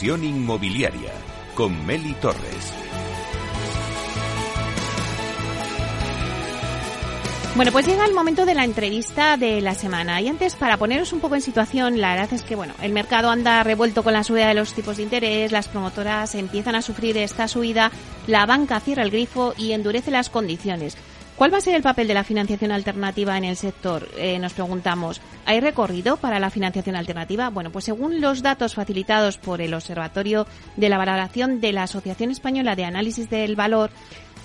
Inversión inmobiliaria con Meli Torres. Bueno, pues llega el momento de la entrevista de la semana. Y antes, para poneros un poco en situación, la verdad es que, bueno, el mercado anda revuelto con la subida de los tipos de interés, las promotoras empiezan a sufrir esta subida, la banca cierra el grifo y endurece las condiciones. ¿Cuál va a ser el papel de la financiación alternativa en el sector? Eh, nos preguntamos. ¿Hay recorrido para la financiación alternativa? Bueno, pues según los datos facilitados por el Observatorio de la Valoración de la Asociación Española de Análisis del Valor,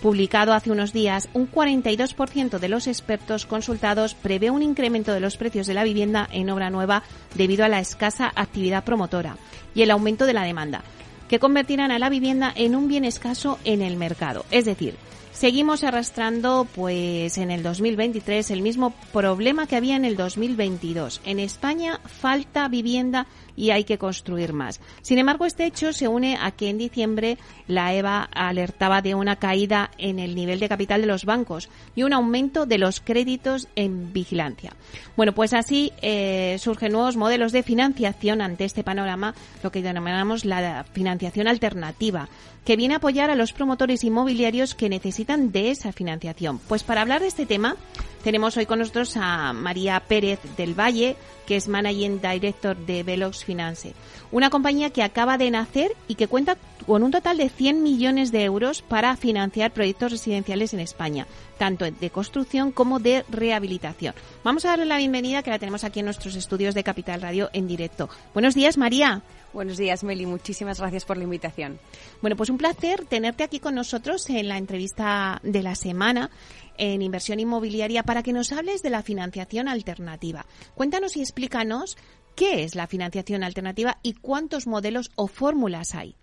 publicado hace unos días, un 42% de los expertos consultados prevé un incremento de los precios de la vivienda en obra nueva debido a la escasa actividad promotora y el aumento de la demanda, que convertirán a la vivienda en un bien escaso en el mercado. Es decir, seguimos arrastrando pues en el 2023 el mismo problema que había en el 2022. En España falta vivienda y hay que construir más. Sin embargo, este hecho se une a que en diciembre la EVA alertaba de una caída en el nivel de capital de los bancos y un aumento de los créditos en vigilancia. Bueno, pues así eh, surgen nuevos modelos de financiación ante este panorama, lo que denominamos la financiación alternativa, que viene a apoyar a los promotores inmobiliarios que necesitan de esa financiación. Pues para hablar de este tema, tenemos hoy con nosotros a María Pérez del Valle, que es Managing Director de Velox Finance, una compañía que acaba de nacer y que cuenta con un total de 100 millones de euros para financiar proyectos residenciales en España, tanto de construcción como de rehabilitación. Vamos a darle la bienvenida que la tenemos aquí en nuestros estudios de Capital Radio en directo. Buenos días, María. Buenos días, Meli. Muchísimas gracias por la invitación. Bueno, pues un placer tenerte aquí con nosotros en la entrevista de la semana en inversión inmobiliaria para que nos hables de la financiación alternativa. Cuéntanos y explícanos qué es la financiación alternativa y cuántos modelos o fórmulas hay.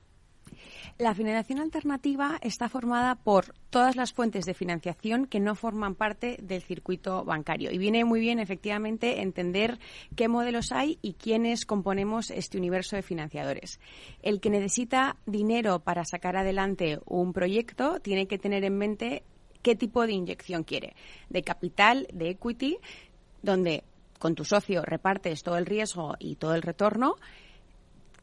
La financiación alternativa está formada por todas las fuentes de financiación que no forman parte del circuito bancario. Y viene muy bien, efectivamente, entender qué modelos hay y quiénes componemos este universo de financiadores. El que necesita dinero para sacar adelante un proyecto tiene que tener en mente qué tipo de inyección quiere, de capital, de equity, donde con tu socio repartes todo el riesgo y todo el retorno.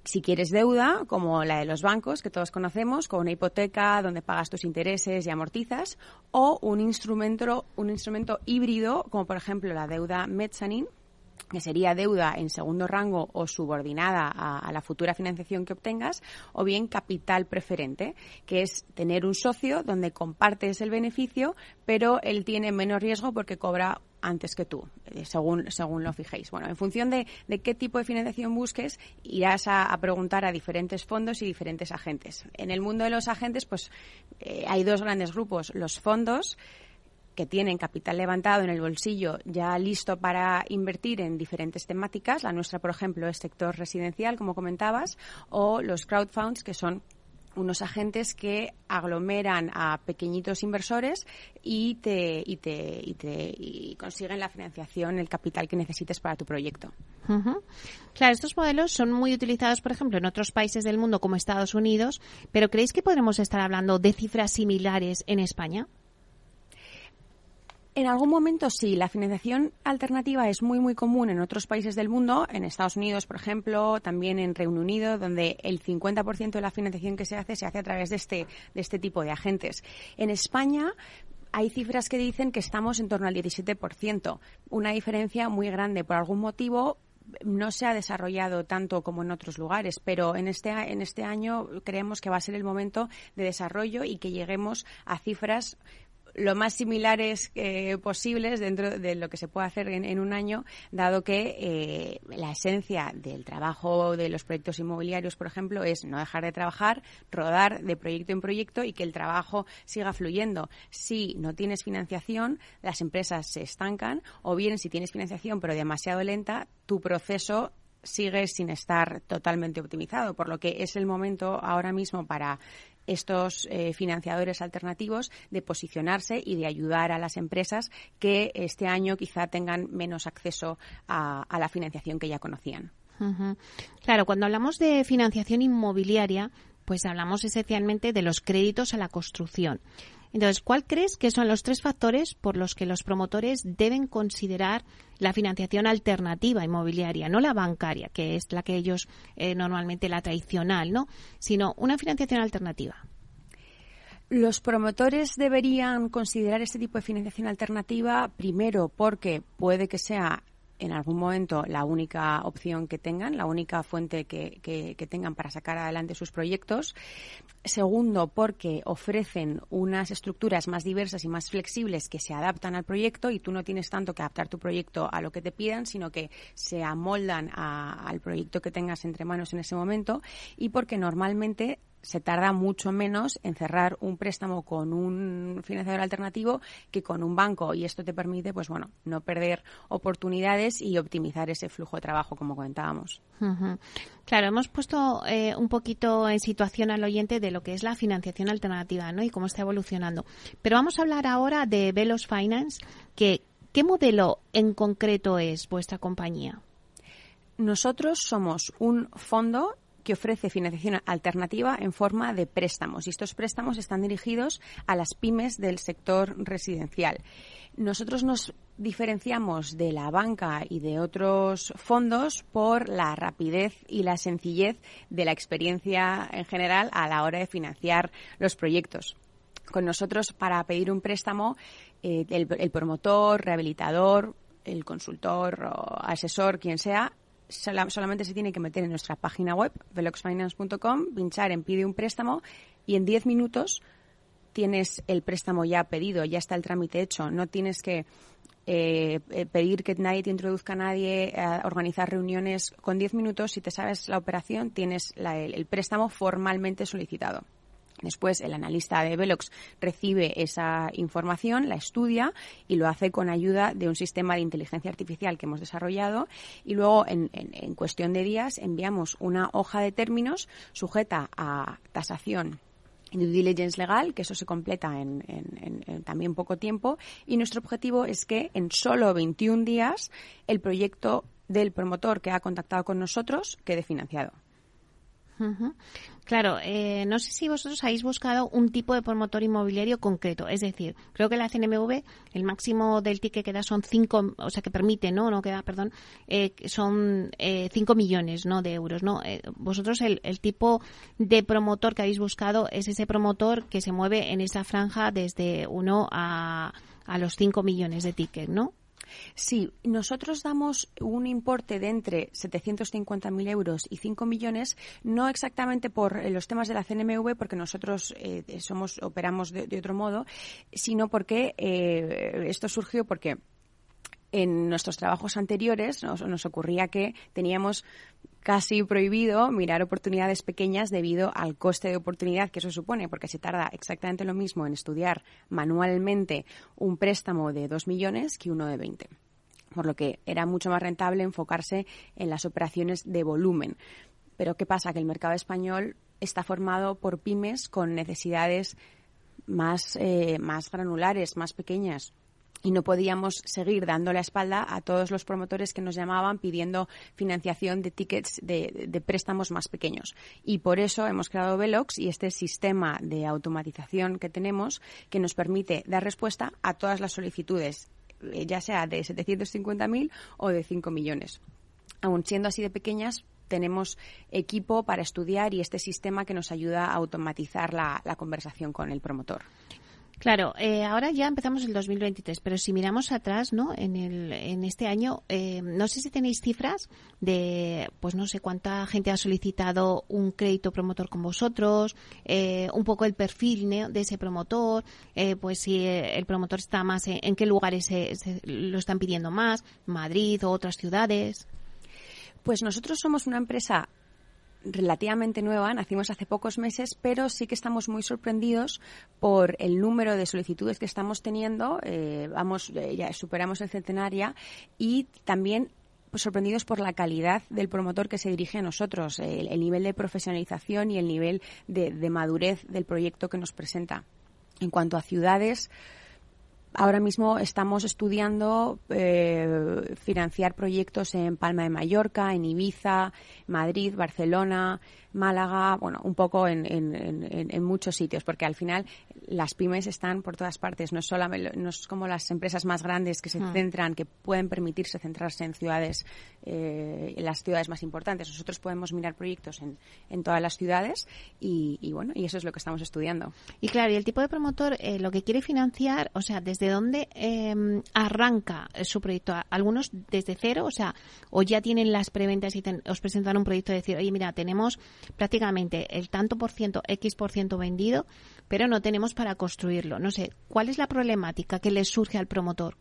Si quieres deuda, como la de los bancos que todos conocemos, con una hipoteca donde pagas tus intereses y amortizas, o un instrumento, un instrumento híbrido, como por ejemplo la deuda mezzanine, que sería deuda en segundo rango o subordinada a, la futura financiación que obtengas, o bien capital preferente, que es tener un socio donde compartes el beneficio, pero él tiene menos riesgo porque cobra antes que tú, eh, según, según lo fijéis. Bueno, en función de, qué tipo de financiación busques, irás a, preguntar a diferentes fondos y diferentes agentes. En el mundo de los agentes, pues eh, hay dos grandes grupos, los fondos, que tienen capital levantado en el bolsillo ya listo para invertir en diferentes temáticas. La nuestra, por ejemplo, es sector residencial, como comentabas, o los crowdfunds, que son unos agentes que aglomeran a pequeñitos inversores y te, y te, y te y consiguen la financiación, el capital que necesites para tu proyecto. Claro, estos modelos son muy utilizados, por ejemplo, en otros países del mundo como Estados Unidos, pero ¿creéis que podremos estar hablando de cifras similares en España? En algún momento sí, la financiación alternativa es muy muy común en otros países del mundo, en Estados Unidos, por ejemplo, también en Reino Unido, donde el 50% de la financiación que se hace se hace a través de este de este tipo de agentes. En España hay cifras que dicen que estamos en torno al 17%, una diferencia muy grande. Por algún motivo no se ha desarrollado tanto como en otros lugares, pero en este, en este año creemos que va a ser el momento de desarrollo y que lleguemos a cifras lo más similares eh, posibles dentro de lo que se puede hacer en, un año, dado que eh, la esencia del trabajo de los proyectos inmobiliarios, por ejemplo, es no dejar de trabajar, rodar de proyecto en proyecto y que el trabajo siga fluyendo. Si no tienes financiación, las empresas se estancan, o bien si tienes financiación pero demasiado lenta, tu proceso sigue sin estar totalmente optimizado, por lo que es el momento ahora mismo para estos eh, financiadores alternativos de posicionarse y de ayudar a las empresas que este año quizá tengan menos acceso a, la financiación que ya conocían. Claro, cuando hablamos de financiación inmobiliaria, pues hablamos esencialmente de los créditos a la construcción. Entonces, ¿cuál crees que son los tres factores por los que los promotores deben considerar la financiación alternativa inmobiliaria, no la bancaria, que es la que ellos eh, normalmente la tradicional, ¿no? Sino una financiación alternativa. Los promotores deberían considerar este tipo de financiación alternativa primero porque puede que sea en algún momento la única opción que tengan, la única fuente que, que, tengan para sacar adelante sus proyectos. Segundo, porque ofrecen unas estructuras más diversas y más flexibles que se adaptan al proyecto y tú no tienes tanto que adaptar tu proyecto a lo que te pidan, sino que se amoldan al proyecto que tengas entre manos en ese momento. Y porque normalmente se tarda mucho menos en cerrar un préstamo con un financiador alternativo que con un banco. Y esto te permite pues bueno no perder oportunidades y optimizar ese flujo de trabajo como comentábamos. Claro hemos puesto eh, un poquito en situación al oyente de lo que es la financiación alternativa ¿no? y cómo está evolucionando. Pero vamos a hablar ahora de Velos Finance que qué modelo en concreto es vuestra compañía nosotros somos un fondo que ofrece financiación alternativa en forma de préstamos. Y estos préstamos están dirigidos a las pymes del sector residencial. Nosotros nos diferenciamos de la banca y de otros fondos por la rapidez y la sencillez de la experiencia en general a la hora de financiar los proyectos. Con nosotros, para pedir un préstamo, eh, el, el promotor, rehabilitador, el consultor o asesor, quien sea, solamente se tiene que meter en nuestra página web, veloxfinance.com, pinchar en pide un préstamo y en 10 minutos tienes el préstamo ya pedido, ya está el trámite hecho. No tienes que eh, eh, pedir que nadie te introduzca a nadie, organizar reuniones. Con 10 minutos, si te sabes la operación, tienes el préstamo formalmente solicitado. Después, el analista de Velox recibe esa información, la estudia y lo hace con ayuda de un sistema de inteligencia artificial que hemos desarrollado. Y luego, en, cuestión de días, enviamos una hoja de términos sujeta a tasación y due diligence legal, que eso se completa en, en, también poco tiempo. Y nuestro objetivo es que en solo 21 días el proyecto del promotor que ha contactado con nosotros quede financiado. Claro, eh, no sé si vosotros habéis buscado un tipo de promotor inmobiliario concreto. Es decir, creo que la CNMV, el máximo del ticket que da son 5, o sea, que permite, ¿no? No queda, perdón, eh, son 5 eh, millones, ¿no? De euros, ¿no? vosotros el, el tipo de promotor que habéis buscado es ese promotor que se mueve en esa franja desde 1 a, a los 5 millones de ticket, ¿no? Sí, nosotros damos un importe de entre 750.000 euros y 5 millones, no exactamente por eh, los temas de la CNMV, porque nosotros eh, somos operamos de, otro modo, sino porque eh, esto surgió porque en nuestros trabajos anteriores nos, ocurría que teníamos casi prohibido mirar oportunidades pequeñas debido al coste de oportunidad que eso supone, porque se tarda exactamente lo mismo en estudiar manualmente un préstamo de 2 millones que uno de 20 por lo que era mucho más rentable enfocarse en las operaciones de volumen. Pero ¿qué pasa? Que el mercado español está formado por pymes con necesidades más, eh, más granulares, más pequeñas y no podíamos seguir dando la espalda a todos los promotores que nos llamaban pidiendo financiación de tickets de, préstamos más pequeños. Y por eso hemos creado Velox y este sistema de automatización que tenemos que nos permite dar respuesta a todas las solicitudes, eh, ya sea de 750.000 o de 5 millones. Aun siendo así de pequeñas, tenemos equipo para estudiar y este sistema que nos ayuda a automatizar la conversación con el promotor. Claro, eh, ahora ya empezamos el 2023, pero si miramos atrás, ¿no? En, el, en este año, eh, no sé si tenéis cifras de, pues no sé cuánta gente ha solicitado un crédito promotor con vosotros, eh, un poco el perfil de ese promotor, pues si el promotor está más en, qué lugares se, lo están pidiendo más, Madrid o otras ciudades. Pues nosotros somos una empresa relativamente nueva, nacimos hace pocos meses, pero sí que estamos muy sorprendidos por el número de solicitudes que estamos teniendo. Eh, vamos, eh, ya superamos el centenaria y también sorprendidos por la calidad del promotor que se dirige a nosotros, el, nivel de profesionalización y el nivel de madurez del proyecto que nos presenta. En cuanto a ciudades, Ahora mismo estamos estudiando eh, financiar proyectos en Palma de Mallorca, en Ibiza, Madrid, Barcelona, Málaga, bueno, un poco en, en, muchos sitios, porque al final las pymes están por todas partes. No es, no es como las empresas más grandes que se hmm. centran, que pueden permitirse centrarse en ciudades, eh, en las ciudades más importantes. Nosotros podemos mirar proyectos en, en todas las ciudades y, bueno, y eso es lo que estamos estudiando. Y claro, y el tipo de promotor, eh, lo que quiere financiar, o sea, ¿desde dónde em, arranca su proyecto? Algunos desde cero, o sea, o ya tienen las preventas y os presentan un proyecto de decir, oye, mira, tenemos prácticamente el tanto por ciento, X por ciento vendido, pero no tenemos para construirlo. No sé, ¿cuál es la problemática que le surge al promotor?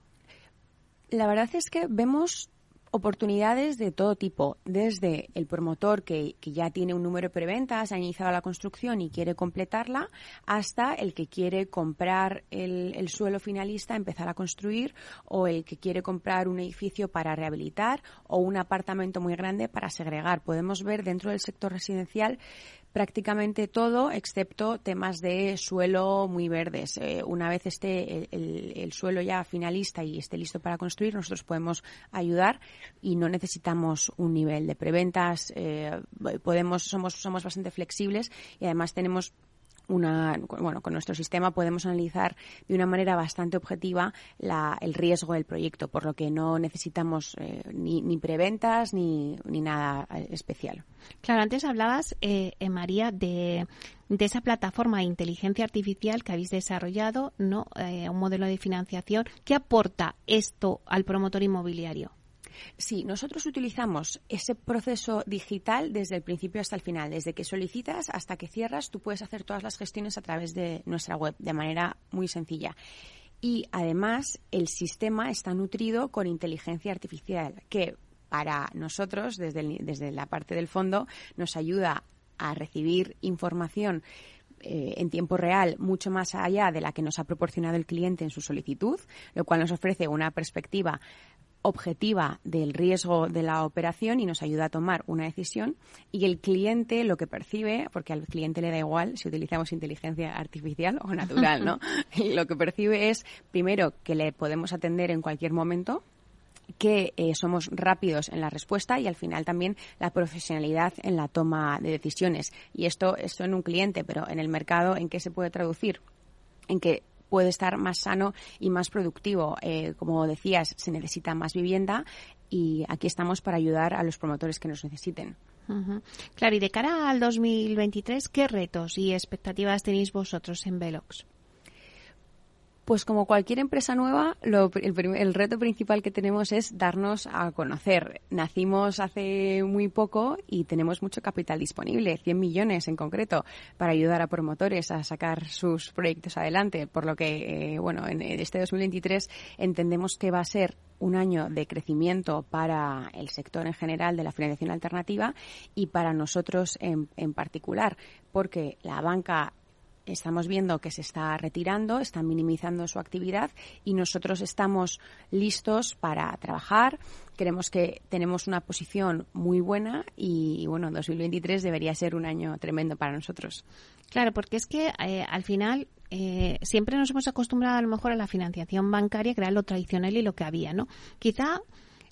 La verdad es que vemos oportunidades de todo tipo, desde el promotor que, ya tiene un número de preventas, ha iniciado la construcción y quiere completarla, hasta el que quiere comprar el, el, suelo finalista, empezar a construir, o el que quiere comprar un edificio para rehabilitar o un apartamento muy grande para segregar. Podemos ver dentro del sector residencial prácticamente todo, excepto temas de suelo muy verdes. Eh, una vez esté el, suelo ya finalista y esté listo para construir, nosotros podemos ayudar y no necesitamos un nivel de preventas. Eh, podemos, somos, somos bastante flexibles y además tenemos una, bueno, con nuestro sistema podemos analizar de una manera bastante objetiva el riesgo del proyecto, por lo que no necesitamos eh, ni, ni, preventas ni, ni, nada eh, especial. Claro, antes hablabas, eh, María, de, de, esa plataforma de inteligencia artificial que habéis desarrollado, ¿no? un modelo de financiación. ¿Qué aporta esto al promotor inmobiliario? Sí, nosotros utilizamos ese proceso digital desde el principio hasta el final. Desde que solicitas hasta que cierras, tú puedes hacer todas las gestiones a través de nuestra web de manera muy sencilla. Y además, el sistema está nutrido con inteligencia artificial, que para nosotros, desde, desde la parte del fondo, nos ayuda a recibir información eh, en tiempo real mucho más allá de la que nos ha proporcionado el cliente en su solicitud, lo cual nos ofrece una perspectiva objetiva del riesgo de la operación y nos ayuda a tomar una decisión y el cliente lo que percibe, porque al cliente le da igual si utilizamos inteligencia artificial o natural, ¿no? lo que percibe es primero que le podemos atender en cualquier momento, que eh, somos rápidos en la respuesta y al final también la profesionalidad en la toma de decisiones. Y esto, esto en un cliente, pero en el mercado, ¿en qué se puede traducir? En que puede estar más sano y más productivo. Eh, como decías, se necesita más vivienda y aquí estamos para ayudar a los promotores que nos necesiten. Claro, y de cara al 2023, ¿qué retos y expectativas tenéis vosotros en Velox? Pues como cualquier empresa nueva, el, reto principal que tenemos es darnos a conocer. Nacimos hace muy poco y tenemos mucho capital disponible, 100 millones en concreto, para ayudar a promotores a sacar sus proyectos adelante. Por lo que, eh, bueno, en este 2023 entendemos que va a ser un año de crecimiento para el sector en general de la financiación alternativa y para nosotros en, en particular, porque la banca estamos viendo que se está retirando, está minimizando su actividad y nosotros estamos listos para trabajar. Creemos que tenemos una posición muy buena y, bueno, 2023 debería ser un año tremendo para nosotros. Claro, porque es que eh, al final eh, siempre nos hemos acostumbrado a lo mejor a la financiación bancaria, que era lo tradicional y lo que había, ¿no? Quizá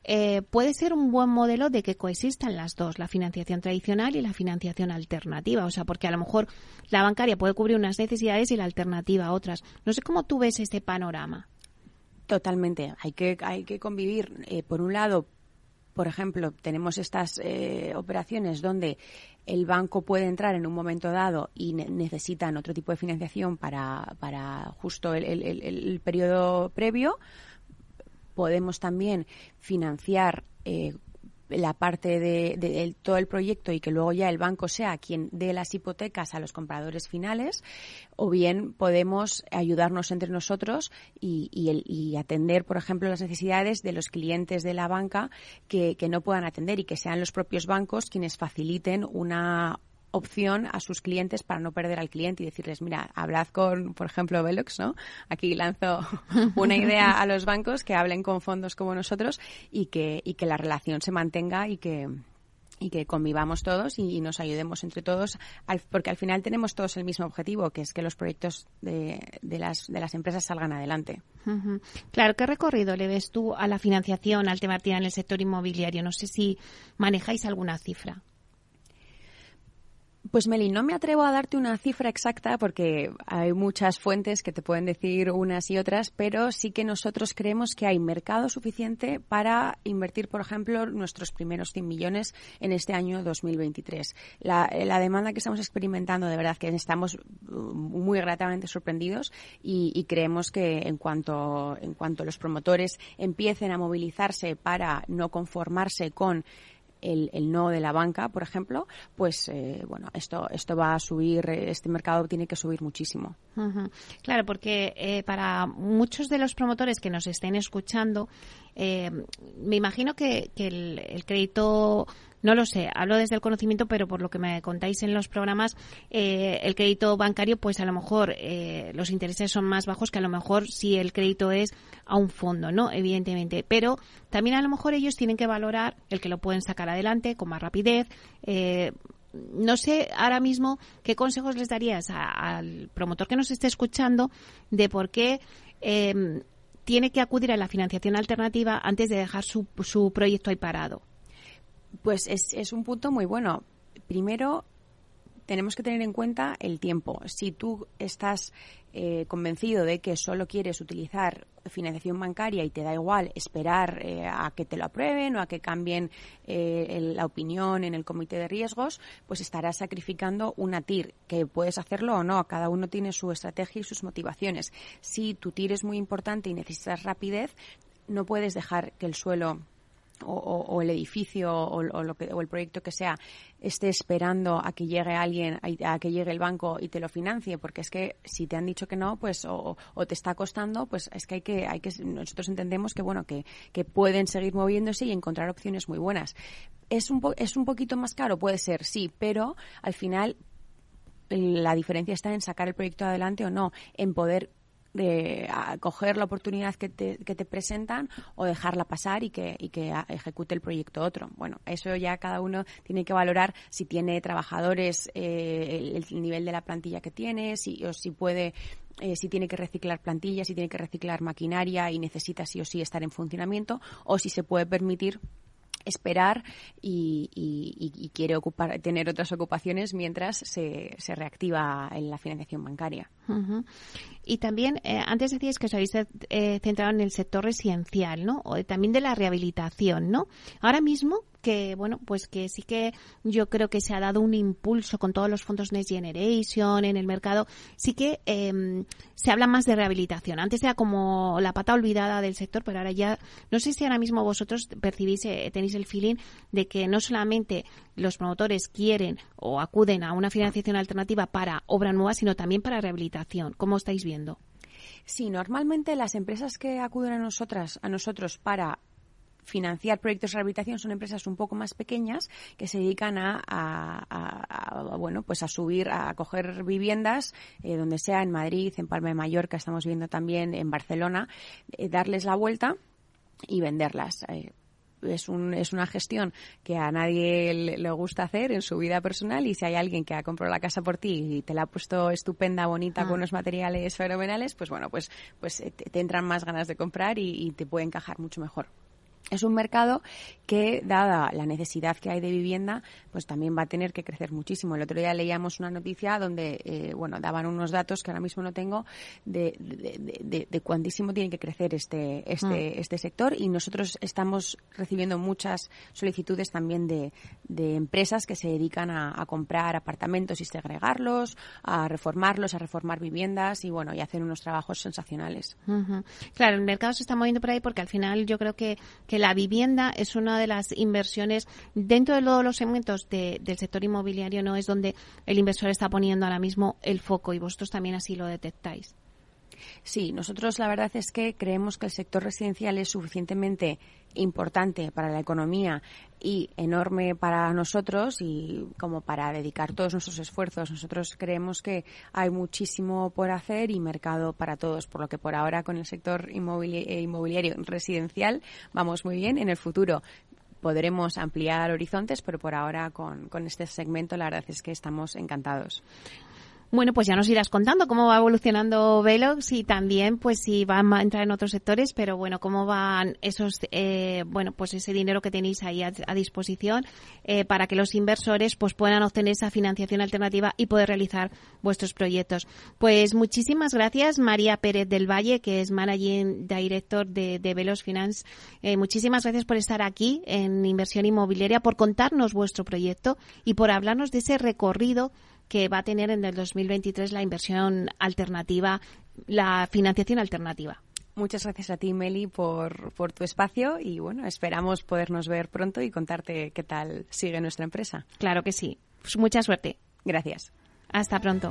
eh, puede ser un buen modelo de que coexistan las dos, la financiación tradicional y la financiación alternativa. O sea, porque a lo mejor la bancaria puede cubrir unas necesidades y la alternativa otras. No sé cómo tú ves este panorama. Totalmente. Hay que, hay que convivir, eh, por un lado, por ejemplo, tenemos estas eh, operaciones donde el banco puede entrar en un momento dado y necesitan otro tipo de financiación para, para justo el, el, periodo previo. Podemos también financiar eh, la parte de, todo el proyecto y que luego ya el banco sea quien dé las hipotecas a los compradores finales, o bien podemos ayudarnos entre nosotros y, atender, por ejemplo, las necesidades de los clientes de la banca que no puedan atender y que sean los propios bancos quienes faciliten una opción a sus clientes para no perder al cliente y decirles, mira, hablad con, por ejemplo, Velox, ¿no? Aquí lanzo una idea a los bancos que hablen con fondos como nosotros y que, y que la relación se mantenga y que, y que convivamos todos y, nos ayudemos entre todos, porque al final tenemos todos el mismo objetivo, que es que los proyectos de, de, las, de las empresas salgan adelante. Claro, ¿qué recorrido le ves tú a la financiación alternativa en el sector inmobiliario? No sé si manejáis alguna cifra. Pues Meli, no me atrevo a darte una cifra exacta porque hay muchas fuentes que te pueden decir unas y otras, pero sí que nosotros creemos que hay mercado suficiente para invertir, por ejemplo, nuestros primeros 100 millones en este año 2023. La, la demanda que estamos experimentando, de verdad que estamos uh, muy gratamente sorprendidos y, y creemos que en cuanto, en cuanto los promotores empiecen a movilizarse para no conformarse con el, no de la banca, por ejemplo, pues eh, bueno, esto, esto va a subir, este mercado tiene que subir muchísimo. Claro, porque eh, para muchos de los promotores que nos estén escuchando, eh, me imagino que, el, crédito no lo sé, hablo desde el conocimiento, pero por lo que me contáis en los programas, eh, el crédito bancario, pues a lo mejor eh, los intereses son más bajos que a lo mejor si el crédito es a un fondo, ¿no? Evidentemente. Pero también a lo mejor ellos tienen que valorar el que lo pueden sacar adelante con más rapidez. Eh, no sé ahora mismo qué consejos les darías al promotor que nos esté escuchando de por qué tiene que acudir a la financiación alternativa antes de dejar su, su proyecto ahí parado. Pues es, es un punto muy bueno. Primero, tenemos que tener en cuenta el tiempo. Si tú estás eh, convencido de que solo quieres utilizar financiación bancaria y te da igual esperar eh, a que te lo aprueben o a que cambien eh, la opinión en el comité de riesgos, pues estarás sacrificando una TIR, que puedes hacerlo o no. Cada uno tiene su estrategia y sus motivaciones. Si tu TIR es muy importante y necesitas rapidez, no puedes dejar que el suelo o, el edificio o, lo que, o el proyecto que sea esté esperando a que llegue alguien, a, que llegue el banco y te lo financie, porque es que si te han dicho que no, pues o, te está costando, pues es que hay que, hay que nosotros entendemos que bueno que, que pueden seguir moviéndose y encontrar opciones muy buenas. Es un es un poquito más caro, puede ser, sí, pero al final la diferencia está en sacar el proyecto adelante o no, en poder de coger la oportunidad que te, que te presentan o dejarla pasar y que, y que ejecute el proyecto otro. Bueno, eso ya cada uno tiene que valorar si tiene trabajadores, eh, el, nivel de la plantilla que tiene, si, o si puede eh, si tiene que reciclar plantillas, si tiene que reciclar maquinaria y necesita sí o sí estar en funcionamiento, o si se puede permitir esperar y, quiere ocupar, tener otras ocupaciones mientras se, se reactiva en la financiación bancaria. Y también, eh, antes decías que os habéis eh, centrado en el sector residencial, ¿no? O también de la rehabilitación, ¿no? Ahora mismo, que bueno, pues que sí que yo creo que se ha dado un impulso con todos los fondos Next Generation en el mercado, sí que em, se habla más de rehabilitación. Antes era como la pata olvidada del sector, pero ahora ya, no sé si ahora mismo vosotros percibís, eh, tenéis el feeling de que no solamente los promotores quieren o acuden a una financiación alternativa para obra nueva, sino también para rehabilitación. ¿Cómo estáis viendo? Sí, normalmente las empresas que acuden a nosotras, a nosotros para financiar proyectos de rehabilitación son empresas un poco más pequeñas que se dedican a, bueno pues a subir a coger viviendas eh, donde sea en Madrid en Palma de Mallorca estamos viendo también en Barcelona eh, darles la vuelta y venderlas eh, es, un, es una gestión que a nadie le, gusta hacer en su vida personal y si hay alguien que ha comprado la casa por ti y te la ha puesto estupenda, bonita, con ah. unos materiales fenomenales, pues bueno, pues, pues te, entran más ganas de comprar y te puede encajar mucho mejor. Es un mercado que, dada la necesidad que hay de vivienda, pues también va a tener que crecer muchísimo. El otro día leíamos una noticia donde, eh, bueno, daban unos datos que ahora mismo no tengo de, de, cuántísimo tiene que crecer este, este, mm. este sector y nosotros estamos recibiendo muchas solicitudes también de, empresas que se dedican a, comprar apartamentos y segregarlos, a reformarlos, a reformar viviendas y, bueno, y hacen unos trabajos sensacionales. Claro, el mercado se está moviendo por ahí porque al final yo creo que, que la vivienda es una de las inversiones dentro de todos los segmentos del sector inmobiliario, no es donde el inversor está poniendo ahora mismo el foco y vosotros también así lo detectáis. Sí, nosotros la verdad es que creemos que el sector residencial es suficientemente importante para la economía y enorme para nosotros y como para dedicar todos nuestros esfuerzos. Nosotros creemos que hay muchísimo por hacer y mercado para todos, por lo que por ahora con el sector eh, inmobiliario residencial vamos muy bien. En el futuro podremos ampliar horizontes, pero por ahora con, con este segmento la verdad es que estamos encantados. Bueno, pues ya nos irás contando cómo va evolucionando Velox y también, pues, si va a entrar en otros sectores, pero bueno, cómo van esos, eh, bueno, pues ese dinero que tenéis ahí a, disposición eh, para que los inversores, pues, puedan obtener esa financiación alternativa y poder realizar vuestros proyectos. Pues muchísimas gracias, María Pérez del Valle, que es Managing Director de, de Velox Finance. Eh, muchísimas gracias por estar aquí en Inversión Inmobiliaria, por contarnos vuestro proyecto y por hablarnos de ese recorrido que va a tener en el 2023 la inversión alternativa, la financiación alternativa. Muchas gracias a ti, Meli, por, por tu espacio y bueno, esperamos podernos ver pronto y contarte qué tal sigue nuestra empresa. Claro que sí. Pues mucha suerte. Gracias. Hasta pronto.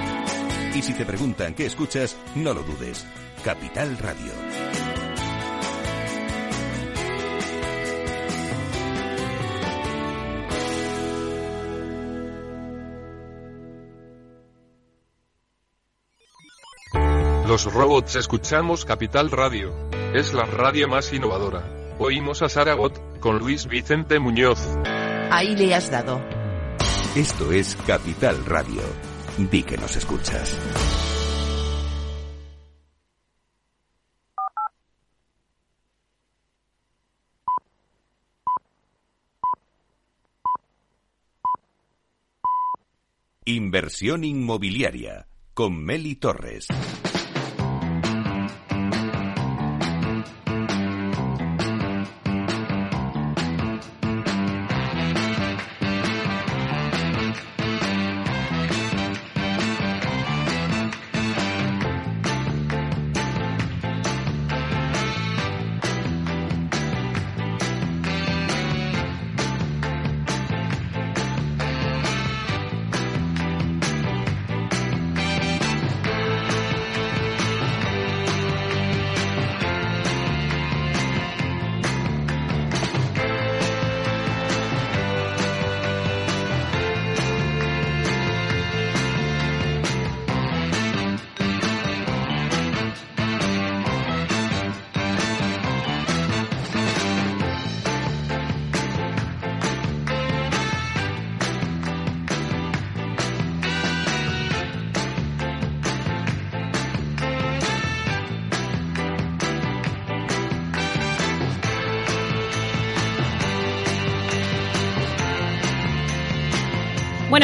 Y si te preguntan qué escuchas, no lo dudes. Capital Radio. Los robots escuchamos Capital Radio. Es la radio más innovadora. Oímos a Saragot, con Luis Vicente Muñoz. Ahí le has dado. Esto es Capital Radio. Di que nos escuchas. Inversión inmobiliaria con Meli Torres.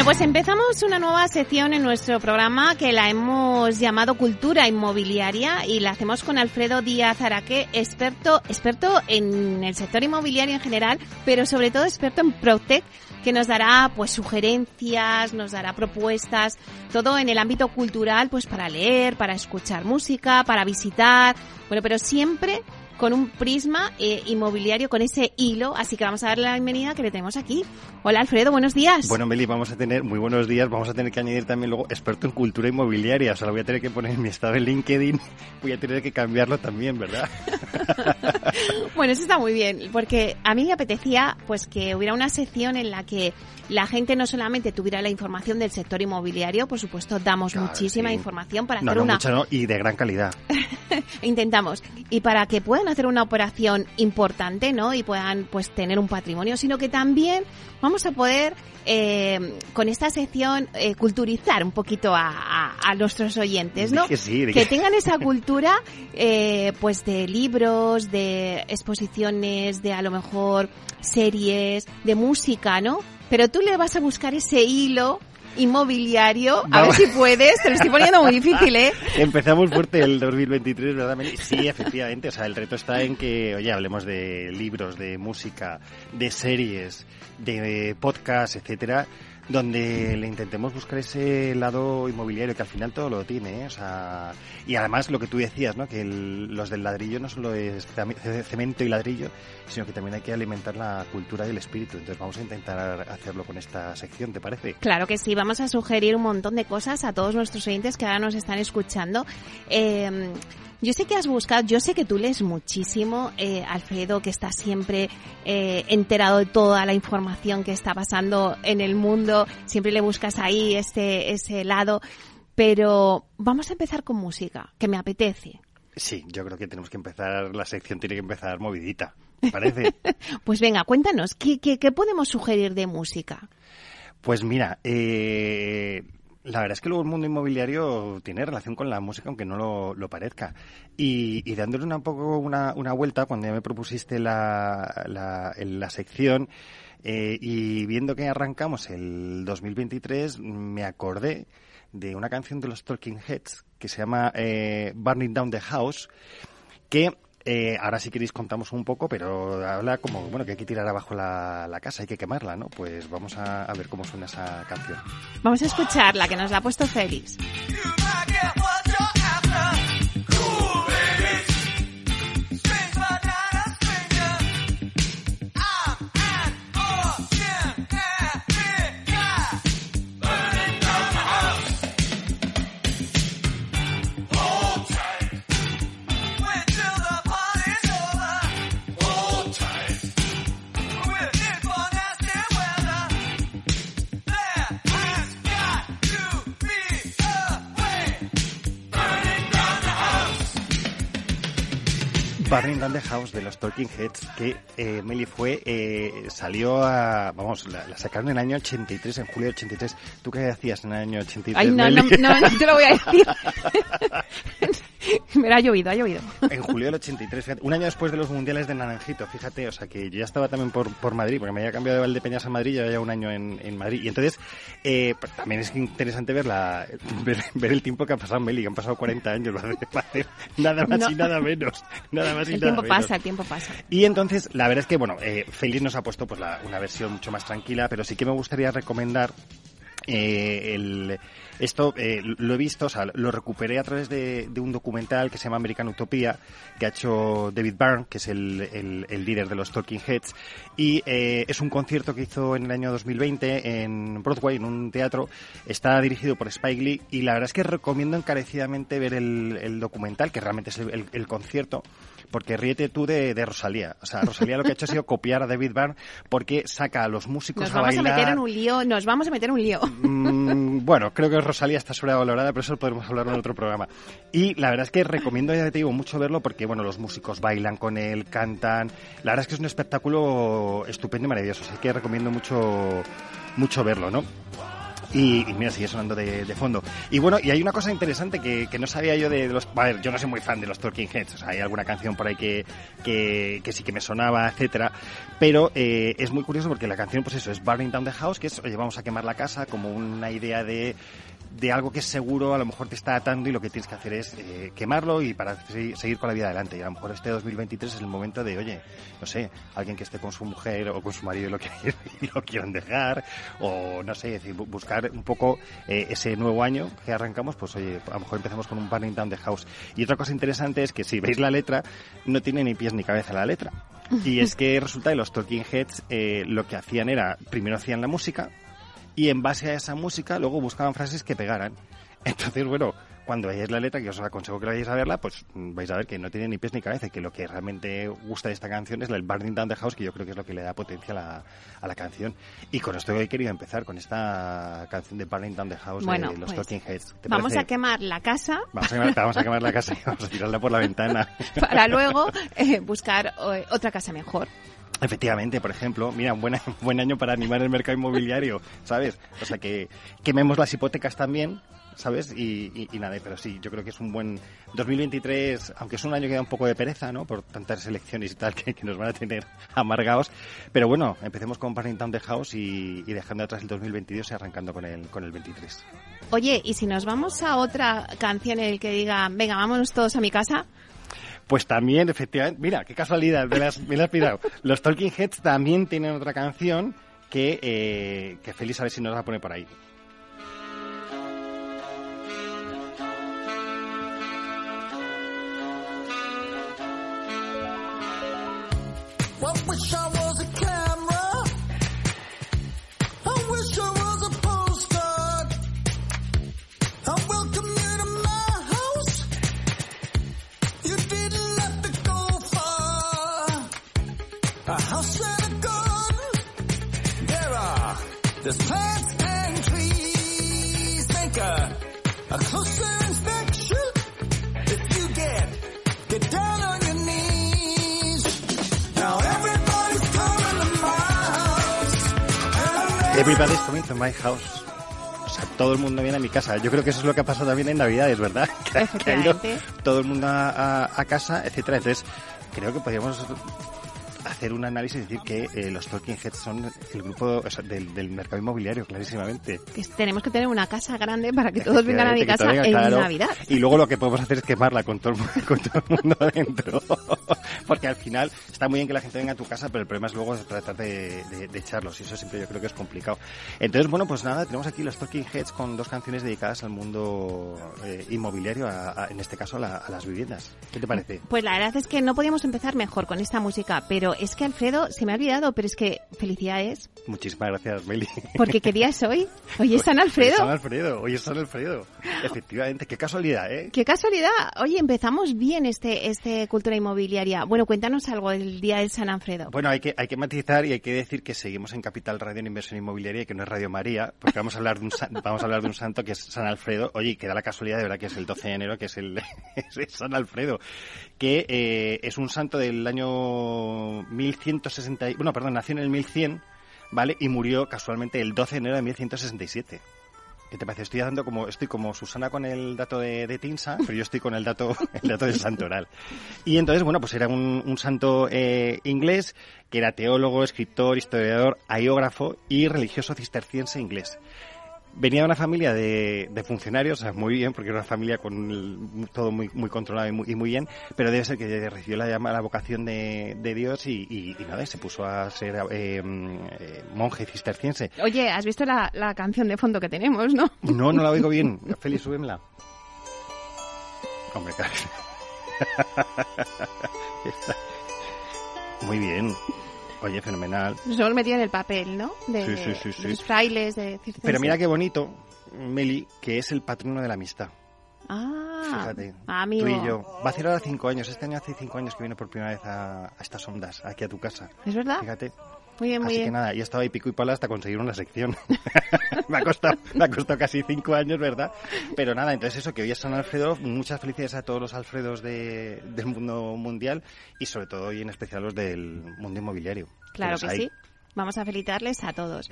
Pues empezamos una nueva sección en nuestro programa que la hemos llamado Cultura Inmobiliaria y la hacemos con Alfredo Díaz Araque, experto, experto en el sector inmobiliario en general, pero sobre todo experto en Protec, que nos dará pues sugerencias, nos dará propuestas, todo en el ámbito cultural, pues para leer, para escuchar música, para visitar, bueno, pero siempre con un prisma eh, inmobiliario, con ese hilo. Así que vamos a darle la bienvenida que le tenemos aquí. Hola Alfredo, buenos días. Bueno, Meli, vamos a tener, muy buenos días, vamos a tener que añadir también luego experto en cultura inmobiliaria. O sea, lo voy a tener que poner en mi estado en LinkedIn, voy a tener que cambiarlo también, ¿verdad? bueno, eso está muy bien, porque a mí me apetecía pues que hubiera una sección en la que la gente no solamente tuviera la información del sector inmobiliario, por supuesto, damos muchísima información para hacer no, una... Mucha no, y de gran calidad. Intentamos. Y para que puedan hacer una operación importante, ¿no? Y puedan, pues, tener un patrimonio, sino que también vamos a poder, eh, con esta sección, eh, culturizar un poquito a, a, a nuestros oyentes, ¿no? Que, sí, que tengan esa cultura, eh, pues, de libros, de exposiciones, de a lo mejor series, de música, ¿no? Pero tú le vas a buscar ese hilo inmobiliario. A ver si puedes, te lo estoy poniendo muy difícil, ¿eh? Empezamos fuerte el 2023, ¿verdad, Meli? Sí, efectivamente. O sea, el reto está en que, oye, hablemos de libros, de música, de series, de podcast, etcétera donde le intentemos buscar ese lado inmobiliario que al final todo lo tiene, ¿eh? o sea, y además lo que tú decías, ¿no? Que el, los del ladrillo no solo es cemento y ladrillo, sino que también hay que alimentar la cultura y el espíritu. Entonces vamos a intentar hacerlo con esta sección, ¿te parece? Claro que sí, vamos a sugerir un montón de cosas a todos nuestros oyentes que ahora nos están escuchando. Eh, yo sé que has buscado, yo sé que tú lees muchísimo, eh, Alfredo, que estás siempre eh, enterado de toda la información que está pasando en el mundo, siempre le buscas ahí ese, ese lado, pero vamos a empezar con música, que me apetece. Sí, yo creo que tenemos que empezar, la sección tiene que empezar movidita, ¿te parece? pues venga, cuéntanos, ¿qué, qué, qué podemos sugerir de música? Pues mira, eh, la verdad es que luego el mundo inmobiliario tiene relación con la música, aunque no lo, lo parezca. Y, y, dándole un poco una, una, vuelta, cuando ya me propusiste la, la, la sección, eh, y viendo que arrancamos el 2023, me acordé de una canción de los Talking Heads que se llama eh, Burning Down the House, que eh, ahora si queréis contamos un poco, pero habla como, bueno, que hay que tirar abajo la, la casa, hay que quemarla, ¿no? Pues vamos a, ver cómo suena esa canción. Vamos a escucharla, que nos la ha puesto Félix. Burning Down the House de los Talking Heads, que eh, Meli fue, eh, salió a, vamos, la, la, sacaron en el año 83, en julio del 83. ¿Tú qué hacías en el año 83? Ay, no, Meli? no, no, no te lo voy a decir. Me ha llovido, ha llovido. En julio del 83, fíjate, un año después de los mundiales de Naranjito, fíjate, o sea que yo ya estaba también por, por Madrid, porque me había cambiado de Valdepeñas a Madrid, llevaba ya un año en, en Madrid. Y entonces, eh, pues, también es interesante ver, la, ver, ver, el tiempo que ha pasado Meli, que han pasado 40 años, nada más no. y nada menos. Nada más y el nada tiempo menos. pasa, el tiempo pasa. Y entonces, la verdad es que, bueno, eh, Feliz nos ha puesto pues la, una versión mucho más tranquila, pero sí que me gustaría recomendar eh, el, esto eh, lo he visto, o sea, lo recuperé a través de, de, un documental que se llama American Utopia, que ha hecho David Byrne, que es el, el, el líder de los Talking Heads, y eh, es un concierto que hizo en el año 2020 en Broadway, en un teatro, está dirigido por Spike Lee, y la verdad es que recomiendo encarecidamente ver el, el documental, que realmente es el, el concierto, porque ríete tú de, de, Rosalía. O sea, Rosalía lo que ha hecho ha sido copiar a David Byrne porque saca a los músicos nos a bailar. Nos vamos a meter en un lío, nos vamos a meter en un lío. Mm, bueno, creo que Rosalía está sobrevalorada, pero eso lo podemos hablar en otro programa. Y la verdad es que recomiendo, ya te digo, mucho verlo porque, bueno, los músicos bailan con él, cantan. La verdad es que es un espectáculo estupendo y maravilloso. Así que recomiendo mucho, mucho verlo, ¿no? Y, y, mira, sigue sonando de, de, fondo. Y bueno, y hay una cosa interesante que, que, no sabía yo de los... A ver, yo no soy muy fan de los Talking Heads, o sea, hay alguna canción por ahí que, que, que sí que me sonaba, etcétera, pero eh, es muy curioso porque la canción, pues eso, es Burning Down the House, que es, oye, vamos a quemar la casa, como una idea de de algo que es seguro, a lo mejor te está atando y lo que tienes que hacer es eh, quemarlo y para seguir con la vida adelante. Y a lo mejor este 2023 es el momento de, oye, no sé, alguien que esté con su mujer o con su marido y lo, que, lo quieran dejar, o no sé, decir, buscar un poco eh, ese nuevo año que arrancamos, pues oye, a lo mejor empezamos con un Burning Down the House. Y otra cosa interesante es que si veis la letra, no tiene ni pies ni cabeza la letra. Y es que resulta que los Talking Heads eh, lo que hacían era, primero hacían la música, y en base a esa música luego buscaban frases que pegaran. Entonces, bueno, cuando veáis la letra, que os aconsejo que vayáis a verla, pues vais a ver que no tiene ni pies ni cabeza, y que lo que realmente gusta de esta canción es el Burning Down the House, que yo creo que es lo que le da potencia a la, a la canción. Y con esto he querido empezar, con esta canción de Burning Down the House bueno, de los pues, Talking Heads. Vamos parece? a quemar la casa. Vamos a quemar, vamos a quemar la casa y vamos a tirarla por la ventana. Para luego eh, buscar eh, otra casa mejor. Efectivamente, por ejemplo, mira, un buen, buen año para animar el mercado inmobiliario, ¿sabes? O sea, que quememos las hipotecas también, ¿sabes? Y, y, y, nada, pero sí, yo creo que es un buen 2023, aunque es un año que da un poco de pereza, ¿no? Por tantas elecciones y tal que, nos van a tener amargados. Pero bueno, empecemos con Burning Down the House y, y, dejando atrás el 2022 y arrancando con el, con el 23. Oye, ¿y si nos vamos a otra canción en el que diga, venga, vámonos todos a mi casa? Pues también, efectivamente, mira, qué casualidad, me la has, me has pirado. Los Talking Heads también tienen otra canción que, eh, que Félix a ver si nos la pone por ahí. There's plants and trees. Make a, a closer inspection. If you get, get down on your knees. Now everybody's coming to my house. Everybody's coming to my house. O sea, todo el mundo viene a mi casa. Yo creo que eso es lo que ha pasado también en Navidades, ¿verdad? Que, que ha ido todo el mundo a, a, a casa, etcétera. Entonces, creo que podríamos hacer un análisis y decir que eh, los Talking Heads son el grupo o sea, del, del, mercado inmobiliario, clarísimamente. Que tenemos que tener una casa grande para que todos vengan a mi casa en claro, Navidad. Y luego lo que podemos hacer es quemarla con todo el, con todo el mundo adentro. Porque al final está muy bien que la gente venga a tu casa, pero el problema es luego tratar de, de, de, echarlos. Y eso siempre yo creo que es complicado. Entonces, bueno, pues nada, tenemos aquí los Talking Heads con dos canciones dedicadas al mundo eh, inmobiliario, a, a, en este caso a, la, a las viviendas. ¿Qué te parece? Pues la verdad es que no podíamos empezar mejor con esta música, pero es que Alfredo, se me ha olvidado, pero es que felicidades. Muchísimas gracias, Meli. Porque qué día es hoy. Hoy es San Alfredo. Hoy es San Alfredo, hoy es San Alfredo. Efectivamente, qué casualidad, ¿eh? Qué casualidad. Oye, empezamos bien este, este Cultura Inmobiliaria. Bueno, cuéntanos algo del Día del San Alfredo. Bueno, hay que, hay que matizar y hay que decir que seguimos en Capital Radio en Inversión Inmobiliaria y que no es Radio María, porque vamos a hablar de un, vamos a hablar de un santo que es San Alfredo. Oye, que da la casualidad de verdad que es el 12 de enero, que es el es el San Alfredo, que eh, es un santo del año 1160, y- bueno, perdón, nació en el 1100, ¿vale? Y murió casualmente el 12 de enero de 1167. ¿Qué te parece? Estoy dando como, estoy como Susana con el dato de, de Tinsa, pero yo estoy con el dato, el dato del santo oral. Y entonces, bueno, pues era un, santo eh, inglés que era teólogo, escritor, historiador, aeógrafo y religioso cisterciense inglés. Venía de una familia de, de funcionarios, o sea, muy bien, porque era una familia con el- todo muy, muy controlado y muy, y muy bien, pero debe ser que recibió la, llama, la vocación de, de Dios y, y- y nada, se puso a ser eh, mm, eh, monje cisterciense. Oye, ¿has visto la, la canción de fondo que tenemos, no? No, no la oigo bien. Félix, súbemela. Hombre, Muy bien. Oye, fenomenal. Nos hemos metido en el papel, ¿no? De, Sí, sí, sí, sí. de los frailes, de circenses. Pero mira qué bonito, Meli, que es el patrono de la amistad. Ah, Fíjate. amigo. Tú y yo. Va a hacer ahora cinco años. Este año hace cinco años que viene por primera vez a, a estas ondas, aquí a tu casa. ¿Es verdad? Fíjate. Muy bien, muy Así que nada, y he estado ahí pico y pala hasta conseguir una sección. me, ha costado, me ha costado casi cinco años, ¿verdad? Pero nada, entonces eso, que hoy es San Alfredo, muchas felicidades a todos los Alfredos de- del mundo mundial y sobre todo y en especial los del mundo inmobiliario. Claro que sí. Vamos a felicitarles a todos.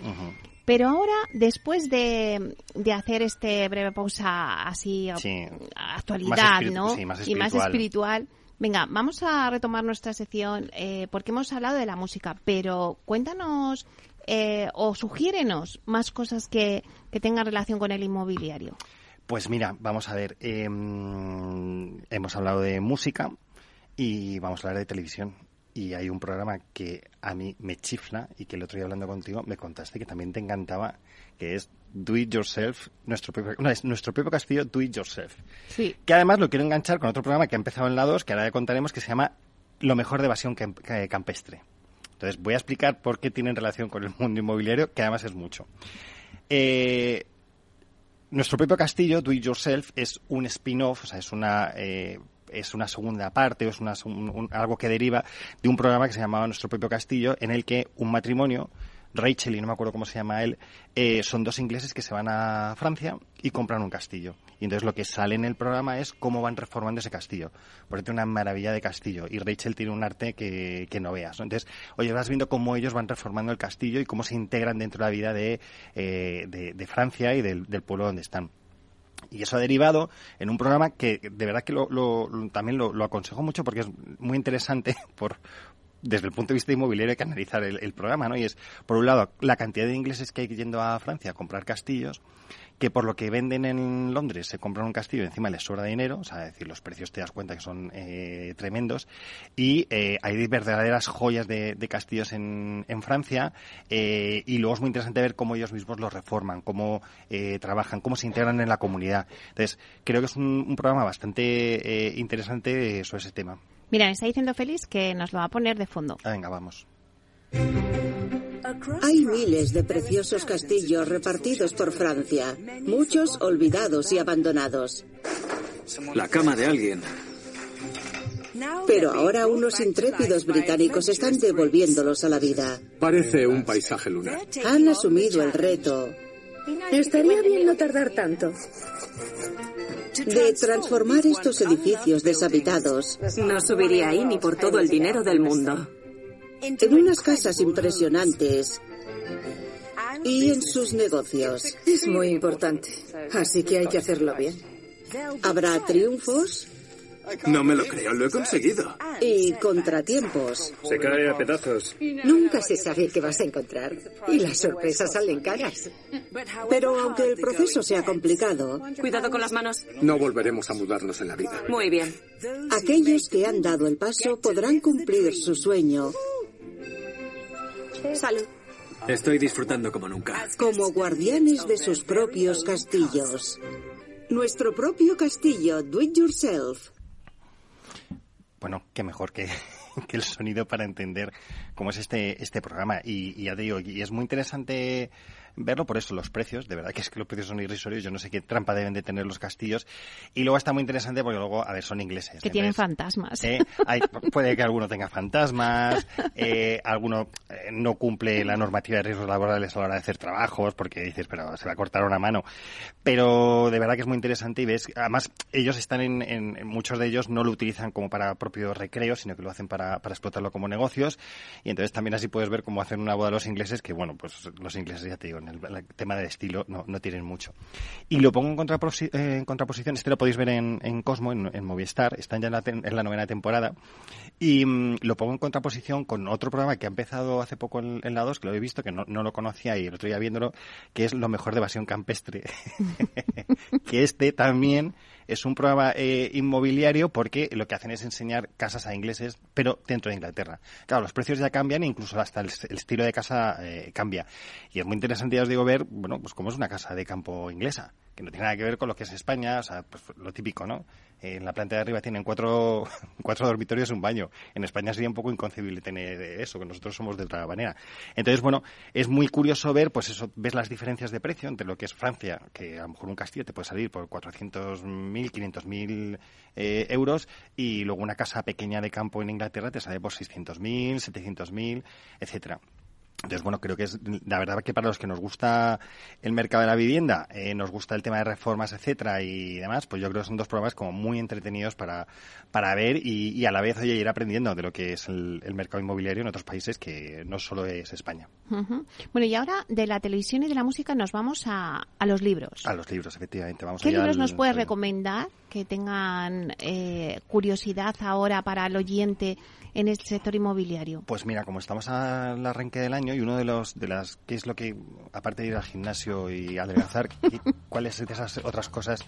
Pero ahora, después de, de hacer este breve pausa así, Sí. actualidad, ¿no? sí, más y más espiritual. Venga, vamos a retomar nuestra sección eh, porque hemos hablado de la música, pero cuéntanos eh, o sugiérenos más cosas que, que tengan relación con el inmobiliario. Pues mira, vamos a ver. eh, hemos hablado de música y vamos a hablar de televisión. Y hay un programa que a mí me chifla y que el otro día hablando contigo me contaste que también te encantaba, que es Do It Yourself, nuestro propio, no, es nuestro propio castillo Do It Yourself. Sí. Que además lo quiero enganchar con otro programa que ha empezado en la 2, que ahora ya contaremos, que se llama Lo mejor de evasión ca- campestre. Entonces voy a explicar por qué tienen relación con el mundo inmobiliario, que además es mucho. Eh, nuestro propio castillo, Do It Yourself, es un spin-off, o sea, es una, eh, es una segunda parte, o es una, un- algo que deriva de un programa que se llamaba Nuestro propio castillo, en el que un matrimonio, Rachel y no me acuerdo cómo se llama él, eh, son dos ingleses que se van a Francia y compran un castillo. Y entonces lo que sale en el programa es cómo van reformando ese castillo. Porque tiene una maravilla de castillo. Y Rachel tiene un arte que, que no veas. Entonces, oye, vas viendo cómo ellos van reformando el castillo y cómo se integran dentro de la vida de, eh, de, Francia y del pueblo donde están. Y eso ha derivado en un programa que de verdad que lo, lo- también lo, lo aconsejo mucho porque es muy interesante por desde el punto de vista inmobiliario hay que analizar el, el programa, ¿no? Y es, por un lado, la cantidad de ingleses que hay yendo a Francia a comprar castillos, que por lo que venden en Londres se compran un castillo y encima les sobra dinero, o sea, es decir, los precios te das cuenta que son eh, tremendos, y eh, hay verdaderas joyas de, de castillos en, en Francia, eh, y luego es muy interesante ver cómo ellos mismos los reforman, cómo eh, trabajan, cómo se integran en la comunidad. Entonces, creo que es un, un programa bastante eh, interesante sobre ese tema. Mira, me está diciendo Félix que nos lo va a poner de fondo. Ah, venga, vamos. Hay miles de preciosos castillos repartidos por Francia, muchos olvidados y abandonados. La cama de alguien. Pero ahora unos intrépidos británicos están devolviéndolos a la vida. Parece un paisaje lunar. Han asumido el reto Estaría bien no tardar tanto. de transformar estos edificios deshabitados No subiría ahí ni por todo el dinero del mundo. En unas casas impresionantes y en sus negocios. Es muy importante, así que hay que hacerlo bien. Habrá triunfos No me lo creo, lo he conseguido. y contratiempos. Se cae a pedazos. Nunca se sabe qué vas a encontrar. Y las sorpresas salen caras. Pero aunque el proceso sea complicado, Cuidado con las manos. No volveremos a mudarnos en la vida. Muy bien. aquellos que han dado el paso podrán cumplir su sueño Salud. Estoy disfrutando como nunca. como guardianes de sus propios castillos. Nuestro propio castillo, do it yourself. bueno, qué mejor que, que el sonido para entender cómo es este, este programa. Y, y ya te digo, y es muy interesante verlo por eso, los precios, de verdad que es que los precios son irrisorios, yo no sé qué trampa deben de tener los castillos. Y luego está muy interesante porque luego, a ver, son ingleses. Que tienen fantasmas. eh, hay- puede que alguno tenga fantasmas, eh, alguno eh, no cumple la normativa de riesgos laborales a la hora de hacer trabajos, porque dices, pero se va a cortar una mano. Pero de verdad que es muy interesante y ves, además, ellos están en, en- en- muchos de ellos no lo utilizan como para propio recreo, sino que lo hacen para, para explotarlo como negocios. Y entonces también así puedes ver cómo hacen una boda los ingleses, que bueno, pues los ingleses, ya te digo, en el, el tema de estilo no, no tienen mucho. Y lo pongo en, eh, en contraposición, este lo podéis ver en, en Cosmo, en, en Movistar, están ya en la, en la novena temporada. Y mm, lo pongo en contraposición con otro programa que ha empezado hace poco en la 2, que lo he visto, que no, no lo conocía y el otro día viéndolo, que es lo mejor de evasión campestre. que este también es un programa eh, inmobiliario porque lo que hacen es enseñar casas a ingleses, pero dentro de Inglaterra. Claro, los precios ya cambian e incluso hasta el, estilo de casa eh, cambia. Y es muy interesante, ya os digo, ver, bueno, pues cómo es una casa de campo inglesa, que no tiene nada que ver con lo que es España, o sea, pues lo típico, ¿no? En la planta de arriba tienen cuatro, cuatro dormitorios y un baño. En España sería un poco inconcebible tener eso, que nosotros somos de otra manera. Entonces, bueno, es muy curioso ver, pues eso, ves las diferencias de precio entre lo que es Francia, que a lo mejor un castillo te puede salir por 400.000, 500.000 eh, euros, y luego una casa pequeña de campo en Inglaterra te sale por 600.000, 700.000, etcétera. Entonces, bueno, creo que es la verdad que para los que nos gusta el mercado de la vivienda, eh, nos gusta el tema de reformas, etcétera y demás, pues yo creo que son dos programas como muy entretenidos para, para ver y, y a la vez oye, ir aprendiendo de lo que es el, el mercado inmobiliario en otros países que no solo es España. Ujú. Bueno, y ahora de la televisión y de la música nos vamos a, a los libros. A los libros, efectivamente. Vamos ¿Qué libros al- nos puedes al- recomendar que tengan eh, curiosidad ahora para el oyente en el sector inmobiliario? Pues mira, como estamos al arranque del año y uno de los de las qué es lo que aparte de ir al gimnasio y adelgazar, ¿qué- cuáles de esas otras cosas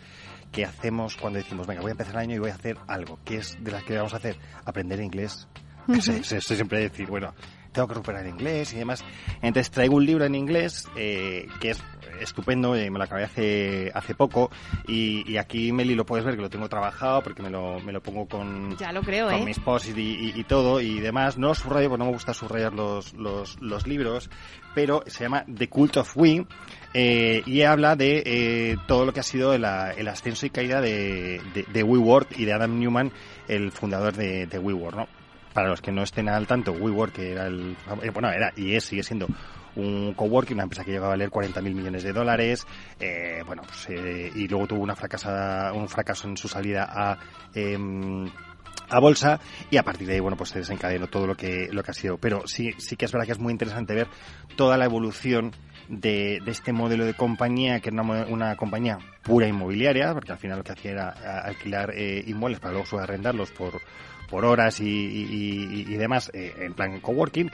que hacemos cuando decimos, venga, voy a empezar el año y voy a hacer algo, ¿qué es de las que vamos a hacer? Aprender inglés. Estoy siempre decir, bueno, tengo que recuperar el inglés y demás. Entonces traigo un libro en inglés eh, que es estupendo, eh, me lo acabé hace, hace poco y, y aquí Meli lo puedes ver que lo tengo trabajado porque me lo, me lo pongo con, Ya lo creo, con ¿eh? mis post y, y- y todo y demás. No lo subrayo porque no me gusta subrayar los, los, los libros, pero se llama The Cult of We eh, y habla de eh, todo lo que ha sido el, el ascenso y caída de, de, de WeWork y de Adam Newman, el fundador de, de WeWork, ¿no? Para los que no estén al tanto, WeWork era el, eh, bueno, era y es, sigue siendo un coworking, una empresa que llegaba a valer 40 mil millones de dólares, eh, bueno, pues, eh, y luego tuvo una fracasada, un fracaso en su salida a, em, a bolsa y a partir de ahí bueno pues se desencadenó todo lo que lo que ha sido. Pero sí sí que es verdad que es muy interesante ver toda la evolución de, este modelo de compañía que era una, una compañía pura inmobiliaria porque al final lo que hacía era a- alquilar eh, inmuebles para luego subarrendarlos por por horas y, y- y- demás eh, en plan coworking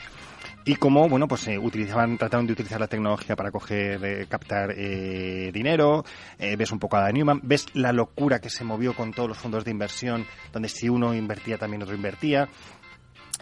y cómo bueno pues eh, utilizaban trataron de utilizar la tecnología para coger eh, captar eh, dinero eh, ves un poco a Newman ves la locura que se movió con todos los fondos de inversión donde si uno invertía también otro invertía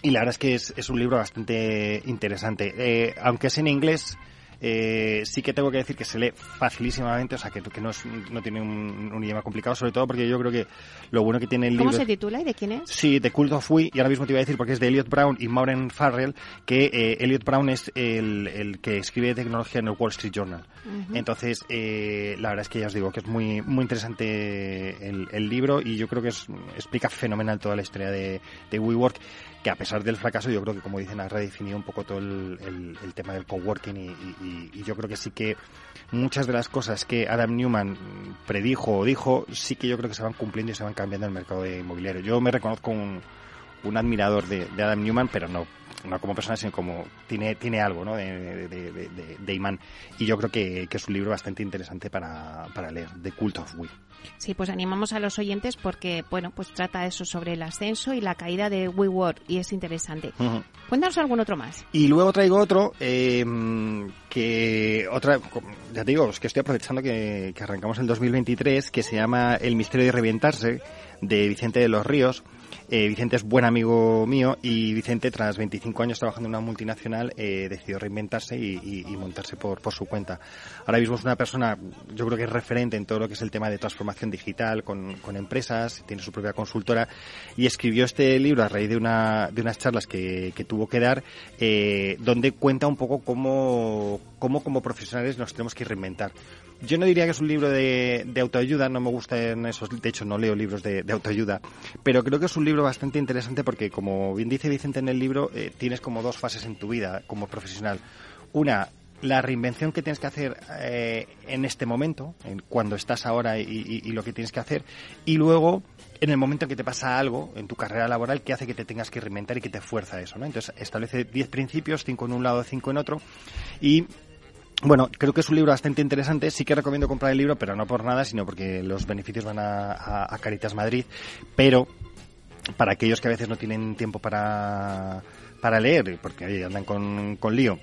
y la verdad es que es, es un libro bastante interesante. Eh, aunque es en inglés eh, sí que tengo que decir que se lee facilísimamente, o sea, que, que no, es, no tiene un, un idioma complicado, sobre todo porque yo creo que lo bueno que tiene el ¿Cómo libro... se titula y de quién es? Sí, The Cult of We, y ahora mismo te iba a decir porque es de Elliot Brown y Maureen Farrell, que eh, Elliot Brown es el, el que escribe tecnología en el Wall Street Journal. Ujú. Entonces, eh, la verdad es que ya os digo que es muy, muy interesante el, el libro y yo creo que es- explica fenomenal toda la historia de, de WeWork, que a pesar del fracaso, yo creo que, como dicen, ha redefinido un poco todo el, el- el tema del coworking y, y- y- yo creo que sí que muchas de las cosas que Adam Newman predijo o dijo, sí que yo creo que se van cumpliendo y se van cambiando en el mercado inmobiliario. Yo me reconozco un, un admirador de, de Adam Newman, pero no, no como persona, sino como tiene, tiene algo ¿no? de, de, de- de- imán. Y yo creo que, que es un libro bastante interesante para, para leer, The Cult of We. Sí, pues animamos a los oyentes porque, bueno, pues trata eso sobre el ascenso y la caída de WeWork y es interesante. Ujú. Cuéntanos algún otro más. Y luego traigo otro eh, que otra ya te digo es que estoy aprovechando que, que arrancamos el 2023 que se llama El misterio de reventarse de Vicente de los Ríos Eh, Vicente es buen amigo mío y Vicente, tras 25 años trabajando en una multinacional, eh, decidió reinventarse y, y- y montarse por, por su cuenta. Ahora mismo es una persona, yo creo que es referente en todo lo que es el tema de transformación digital con, con empresas, tiene su propia consultora y escribió este libro a raíz de, una, de unas charlas que, que tuvo que dar, eh, donde cuenta un poco cómo, cómo como profesionales nos tenemos que reinventar. Yo no diría que es un libro de, de autoayuda, no me gustan esos, de hecho no leo libros de, autoayuda, pero creo que es un libro bastante interesante porque, como bien dice Vicente en el libro, eh, tienes como dos fases en tu vida como profesional. Una, la reinvención que tienes que hacer eh, en este momento, en cuando estás ahora y, y- lo que tienes que hacer, y luego en el momento en que te pasa algo en tu carrera laboral que hace que te tengas que reinventar y que te fuerza eso, ¿no? Entonces establece 10 principios, 5 en un lado, 5 en otro, y bueno, creo que es un libro bastante interesante. Sí que recomiendo comprar el libro, pero no por nada, sino porque los beneficios van a, Caritas Madrid. Pero para aquellos que a veces no tienen tiempo para, para leer, porque andan con, con lío,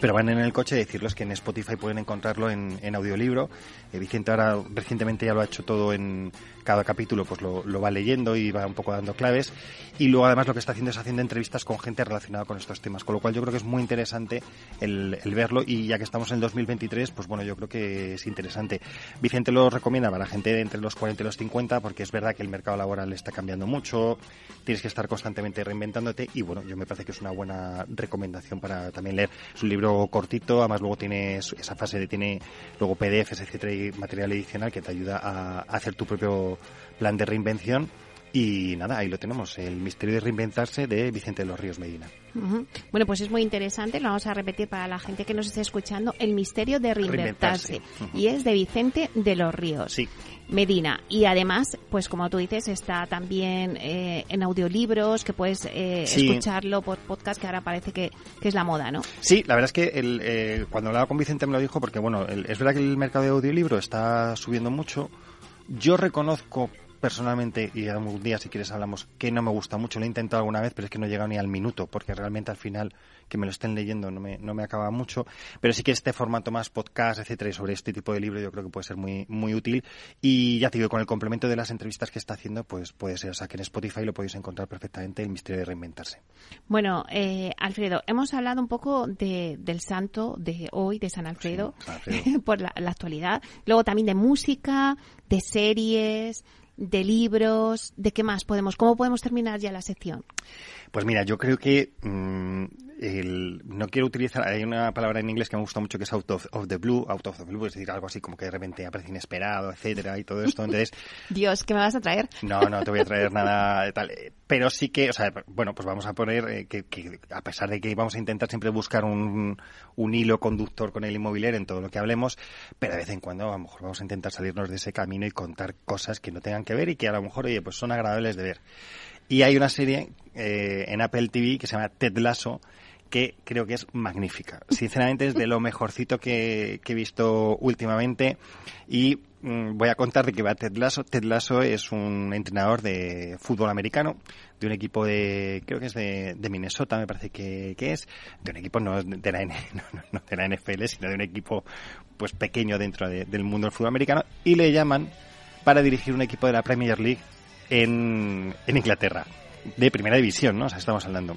pero van en el coche, decirles que en Spotify pueden encontrarlo en, audiolibro. Eh, Vicente ahora recientemente ya lo ha hecho todo en cada capítulo, pues lo, va leyendo y va un poco dando claves. Y luego además lo que está haciendo es haciendo entrevistas con gente relacionada con estos temas, con lo cual yo creo que es muy interesante el, verlo y ya que estamos en el 2023, pues bueno, yo creo que es interesante. Vicente lo recomienda para la gente de entre los 40 y los 50 porque es verdad que el mercado laboral está cambiando mucho, tienes que estar constantemente reinventándote y bueno, yo me parece que es una buena recomendación para también leer. Es un libro cortito, además luego tiene esa fase de tiene luego PDFs, etcétera, y material adicional que te ayuda a, a hacer tu propio plan de reinvención. Y nada, ahí lo tenemos, el misterio de reinventarse de Vicente de los Ríos Medina. Bueno, pues es muy interesante, lo vamos a repetir para la gente que nos esté escuchando, El misterio de reinventarse. Y es de Vicente de los Ríos. Sí. Medina. Y además, pues como tú dices, está también eh, en audiolibros, que puedes eh, Sí. escucharlo por podcast, que ahora parece que, que es la moda, ¿no? Sí, la verdad es que el, eh, cuando hablaba con Vicente me lo dijo porque, bueno, el- es verdad que el mercado de audiolibro está subiendo mucho. Yo reconozco personalmente, y algún día si quieres hablamos, que no me gusta mucho. Lo he intentado alguna vez, pero es que no he llegado ni al minuto, porque realmente al final que me lo estén leyendo no me, no me acaba mucho. Pero sí que este formato más podcast, etcétera, y sobre este tipo de libro yo creo que puede ser muy, muy útil. Y ya te digo, con el complemento de las entrevistas que está haciendo, pues puede ser. O sea, que en Spotify lo podéis encontrar perfectamente, el misterio de reinventarse. Bueno, eh, Alfredo, hemos hablado un poco de, del santo de hoy, de San Alfredo, por la, la actualidad. Luego también de música, de series, de libros, ¿de qué más podemos? ¿Cómo podemos terminar ya la sección? Pues mira, yo creo que mm, el- no quiero utilizar, hay una palabra en inglés que me gusta mucho que es out of, of the blue, out of the blue, es decir, algo así como que de repente aparece inesperado, etcétera, y todo esto. Entonces, Dios, ¿qué me vas a traer? no, no te voy a traer nada de tal. Pero sí que, o sea, bueno, pues vamos a poner eh, que, que a pesar de que vamos a intentar siempre buscar un, un hilo conductor con el inmobiliario en todo lo que hablemos, pero de vez en cuando a lo mejor vamos a intentar salirnos de ese camino y contar cosas que no tengan que ver y que a lo mejor, oye, pues son agradables de ver. Y hay una serie eh, en Apple TV que se llama Ted Lasso que creo que es magnífica. Sinceramente es de lo mejorcito que, que he visto últimamente y mm, voy a contar de qué va Ted Lasso. Ted Lasso es un entrenador de fútbol americano de un equipo de, creo que es de, de Minnesota, me parece que, que es, de un equipo no de la, no, no de la NFL, sino de un equipo pues pequeño dentro de- del mundo del fútbol americano y le llaman para dirigir un equipo de la Premier League en, en Inglaterra, de primera división, ¿no? O sea, estamos hablando.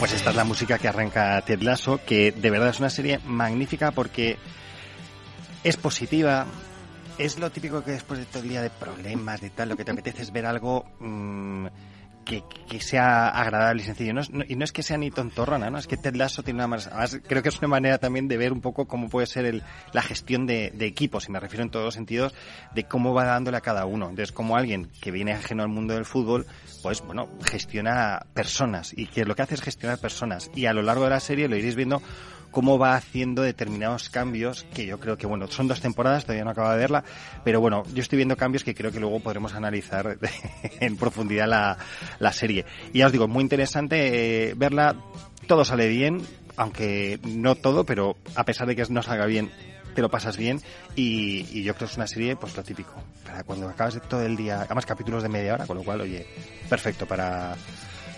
Pues esta es la música que arranca Ted Lasso, que de verdad es una serie magnífica porque es positiva. Es lo típico que después de todo el día de problemas, de tal, lo que te apetece es ver algo mm, que, que sea agradable y sencillo. No no- y no es que sea ni tontorrona, ¿no? Es que Ted Lasso tiene una. Además, creo que es una manera también de ver un poco cómo puede ser el, la gestión de, de equipos, y me refiero en todos los sentidos, de cómo va dándole a cada uno. Entonces, como alguien que viene ajeno al mundo del fútbol, pues bueno, gestiona personas y que lo que hace es gestionar personas. Y a lo largo de la serie lo iréis viendo cómo va haciendo determinados cambios que yo creo que, bueno, son dos temporadas, todavía no acabo de verla, pero bueno, yo estoy viendo cambios que creo que luego podremos analizar en profundidad la, la serie. Y ya os digo, muy interesante eh, verla, todo sale bien, aunque no todo, pero a pesar de que no salga bien, te lo pasas bien. Y, yo creo que es una serie, pues lo típico, para cuando acabas todo el día, además capítulos de media hora, con lo cual, oye, perfecto para,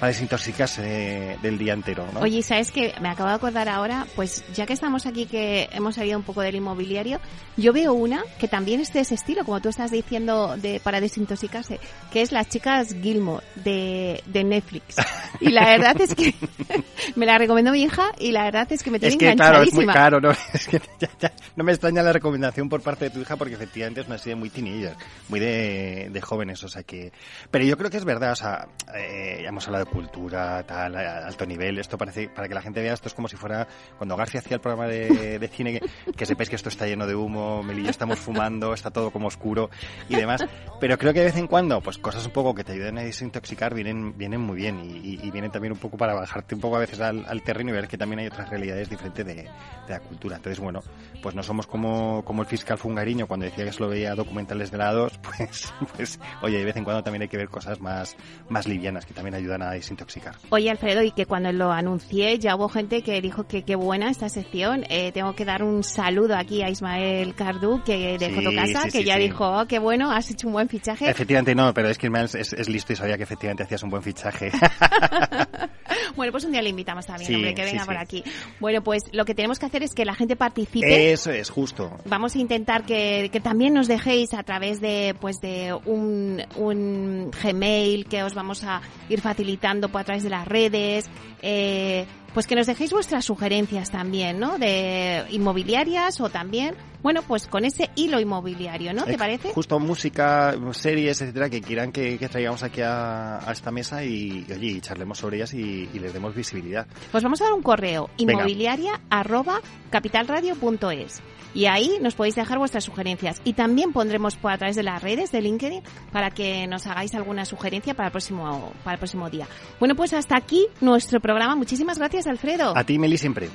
para desintoxicarse de- del día entero, ¿no? Oye, ¿sabes que Me acabo de acordar ahora, pues ya que estamos aquí que hemos salido un poco del inmobiliario, yo veo una que también es de ese estilo, como tú estás diciendo, de para desintoxicarse, que es Las chicas Gilmore de, de Netflix. Y la verdad es que me la recomendó mi hija y la verdad es que me tiene Es que claro, es muy enganchadísima. caro, ¿no? Es que ya- ya no me extraña la recomendación por parte de tu hija porque efectivamente es una serie muy teenager, muy de, de jóvenes, o sea que... Pero yo creo que es verdad, o sea, eh, ya hemos hablado cultura, tal, alto nivel, esto parece, para que la gente vea esto es como si fuera cuando García hacía el programa de, de cine, que, que sepáis que esto está lleno de humo, Meli y yo estamos fumando, está todo como oscuro y demás, pero creo que de vez en cuando, pues cosas un poco que te ayuden a desintoxicar vienen, vienen muy bien y, y- y vienen también un poco para bajarte un poco a veces al, al terreno y ver que también hay otras realidades diferentes de, de la cultura. Entonces, bueno, pues no somos como, como el fiscal fungariño cuando decía que solo veía documentales de la 2, pues, pues, oye, de vez en cuando también hay que ver cosas más, más livianas que también ayudan a desintoxicar. Oye, Alfredo, y que cuando lo anuncié ya hubo gente que dijo que qué buena esta sección. Eh, tengo que dar un saludo aquí a Ismael Cardú, que de Sí, Fotocasa, sí, que sí, ya dijo, oh, qué bueno, has hecho un buen fichaje. Efectivamente no, pero es que Ismael es, es listo y sabía que efectivamente hacías un buen fichaje. Bueno, pues un día le invitamos también, Sí, hombre, que venga sí. por aquí. Bueno, pues lo que tenemos que hacer es que la gente participe. Eso es, justo. Vamos a intentar que, que también nos dejéis a través de pues de un, un Gmail que os vamos a ir facilitando a través de las redes. eh, pues que nos dejéis vuestras sugerencias también, ¿no? De inmobiliarias o también, bueno, pues con ese hilo inmobiliario, ¿no? ¿Te parece? Justo música, series, etcétera, que quieran que, que traigamos aquí a, a esta mesa y, y, oye, y charlemos sobre ellas y, y les demos visibilidad. Pues vamos a dar un correo, inmobiliaria arroba capitalradio.es. Y ahí nos podéis dejar vuestras sugerencias. Y también pondremos por a través de las redes de LinkedIn para que nos hagáis alguna sugerencia para el próximo, para el próximo día. Bueno, pues hasta aquí nuestro programa. Muchísimas gracias, Alfredo. A ti, Meli, siempre.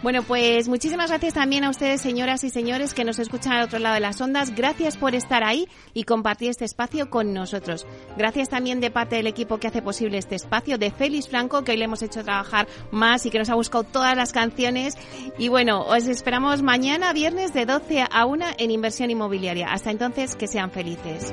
Bueno, pues muchísimas gracias también a ustedes, señoras y señores, que nos escuchan al otro lado de las ondas. Gracias por estar ahí y compartir este espacio con nosotros. Gracias también de parte del equipo que hace posible este espacio, de Félix Franco, que hoy le hemos hecho trabajar más y que nos ha buscado todas las canciones. Y bueno, os esperamos mañana, viernes, de 12 a 1 en Inversión Inmobiliaria. Hasta entonces, que sean felices.